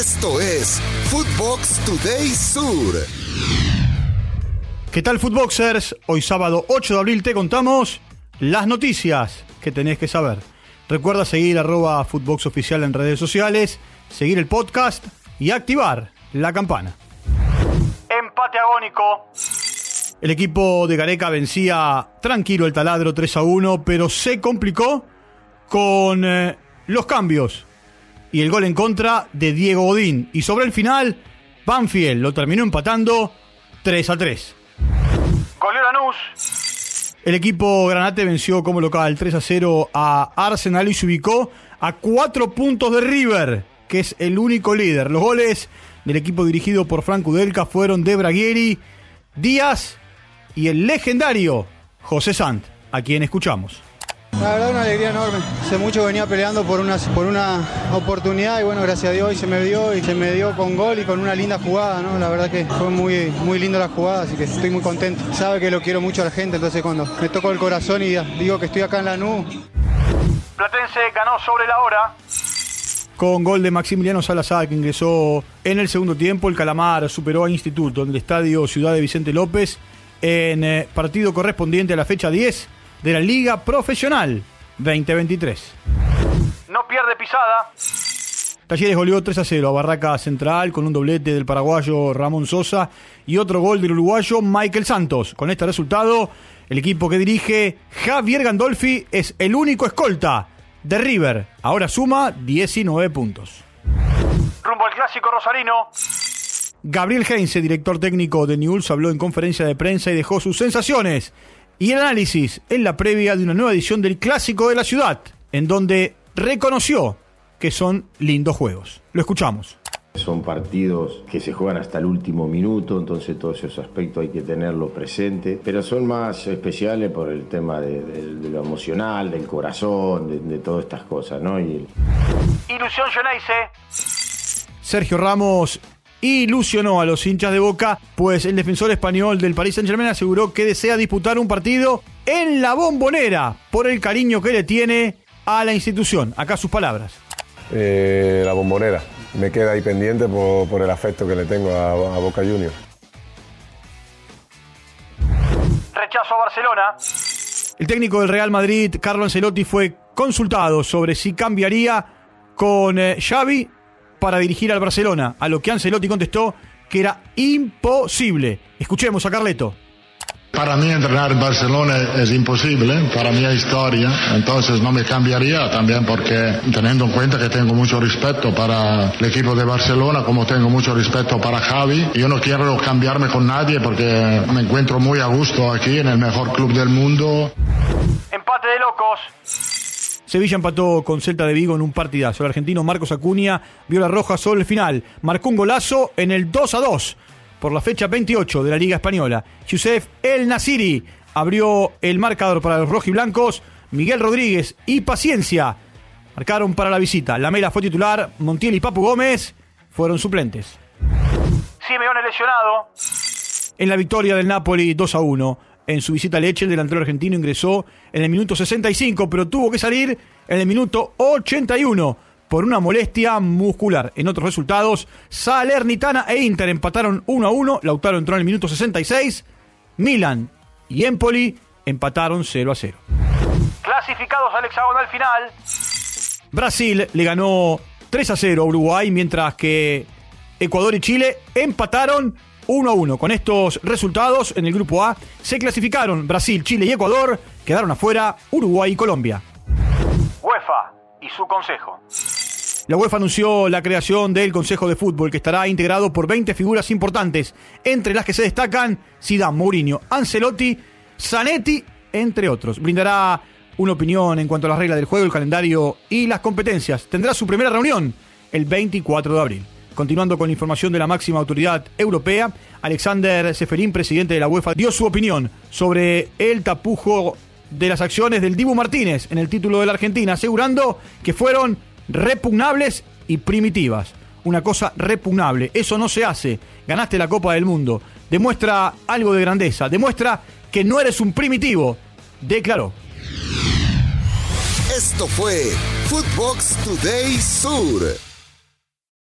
Esto es Footbox Today Sur. ¿Qué tal, Footboxers? Hoy sábado 8 de abril te contamos las noticias que tenés que saber. Recuerda seguir arroba Footbox Oficial en redes sociales, seguir el podcast y activar la campana. Empate agónico. El equipo de Gareca vencía tranquilo el taladro 3 a 1, pero se complicó con eh, los cambios y el gol en contra de Diego Godín. Y sobre el final, Banfield lo terminó empatando 3 a 3. Goleó Lanús. El equipo Granate venció como local 3 a 0 a Arsenal y se ubicó a 4 puntos de River, que es el único líder. Los goles del equipo dirigido por Franco Udelka fueron de Braguieri, Díaz y el legendario José Sant, a quien escuchamos. La verdad una alegría enorme. Hace mucho venía peleando por una, por una oportunidad y bueno, gracias a Dios hoy se me dio y se me dio con gol y con una linda jugada, ¿no? La verdad que fue muy, muy lindo la jugada, así que estoy muy contento. Sabe que lo quiero mucho a la gente, entonces cuando me toco el corazón y digo que estoy acá en la NU. Platense ganó sobre la hora. Con gol de Maximiliano Salazar, que ingresó en el segundo tiempo, el Calamar superó a Instituto en el estadio Ciudad de Vicente López en eh, partido correspondiente a la fecha 10 de la Liga Profesional 2023. No pierde pisada. Talleres goleó 3 a 0 a Barraca Central con un doblete del paraguayo Ramón Sosa y otro gol del uruguayo Michael Santos. Con este resultado, el equipo que dirige Javier Gandolfi es el único escolta de River. Ahora suma 19 puntos. Rumbo al clásico rosarino. Gabriel Heinze, director técnico de Newell's, habló en conferencia de prensa y dejó sus sensaciones y el análisis en la previa de una nueva edición del Clásico de la Ciudad, en donde reconoció que son lindos juegos. Lo escuchamos. Son partidos que se juegan hasta el último minuto, entonces todos esos aspectos hay que tenerlo presente, pero son más especiales por el tema de, lo emocional, del corazón, de, todas estas cosas, ¿no? Y Ilusión Geneise. Sergio Ramos ilusionó a los hinchas de Boca, pues el defensor español del Paris Saint-Germain aseguró que desea disputar un partido en la bombonera por el cariño que le tiene a la institución. Acá sus palabras. Eh, la bombonera. Me queda ahí pendiente por, el afecto que le tengo a, a Boca Juniors. Rechazo a Barcelona. El técnico del Real Madrid, Carlo Ancelotti, fue consultado sobre si cambiaría con eh, Xavi para dirigir al Barcelona, a lo que Ancelotti contestó que era imposible. Escuchemos a Carleto. Para mí entrenar en Barcelona es imposible, para mi historia, entonces no me cambiaría también porque teniendo en cuenta que tengo mucho respeto para el equipo de Barcelona, como tengo mucho respeto para Javi, yo no quiero cambiarme con nadie porque me encuentro muy a gusto aquí en el mejor club del mundo. Empate de locos. Sevilla empató con Celta de Vigo en un partidazo. El argentino Marcos Acuña vio la roja sobre el final. Marcó un golazo en el 2 a 2 por la fecha 28 de la Liga Española. Yusef El Nasiri abrió el marcador para los rojiblancos. Miguel Rodríguez y Paciencia marcaron para la visita. La Mela fue titular. Montiel y Papu Gómez fueron suplentes. Simeone lesionado. En la victoria del Napoli 2 a 1 en su visita a Leche, el delantero argentino ingresó en el minuto 65, pero tuvo que salir en el minuto 81 por una molestia muscular. En otros resultados, Salernitana e Inter empataron 1 a 1. Lautaro entró en el minuto 66. Milan y Empoli empataron 0 a 0. Clasificados al hexagonal final. Brasil le ganó 3 a 0 a Uruguay, mientras que Ecuador y Chile empataron 1 a 1. Con estos resultados en el grupo A se clasificaron Brasil, Chile y Ecuador, quedaron afuera Uruguay y Colombia. UEFA y su consejo. La UEFA anunció la creación del Consejo de Fútbol que estará integrado por 20 figuras importantes, entre las que se destacan Zidane, Mourinho, Ancelotti, Zanetti, entre otros. Brindará una opinión en cuanto a las reglas del juego, el calendario y las competencias. Tendrá su primera reunión el 24 de abril. Continuando con la información de la máxima autoridad europea, Alexander Seferín, presidente de la UEFA, dio su opinión sobre el tapujo de las acciones del Dibu Martínez en el título de la Argentina, asegurando que fueron repugnables y primitivas. Una cosa repugnable, eso no se hace. Ganaste la Copa del Mundo, demuestra algo de grandeza, demuestra que no eres un primitivo, declaró. Esto fue Footbox Today Sur.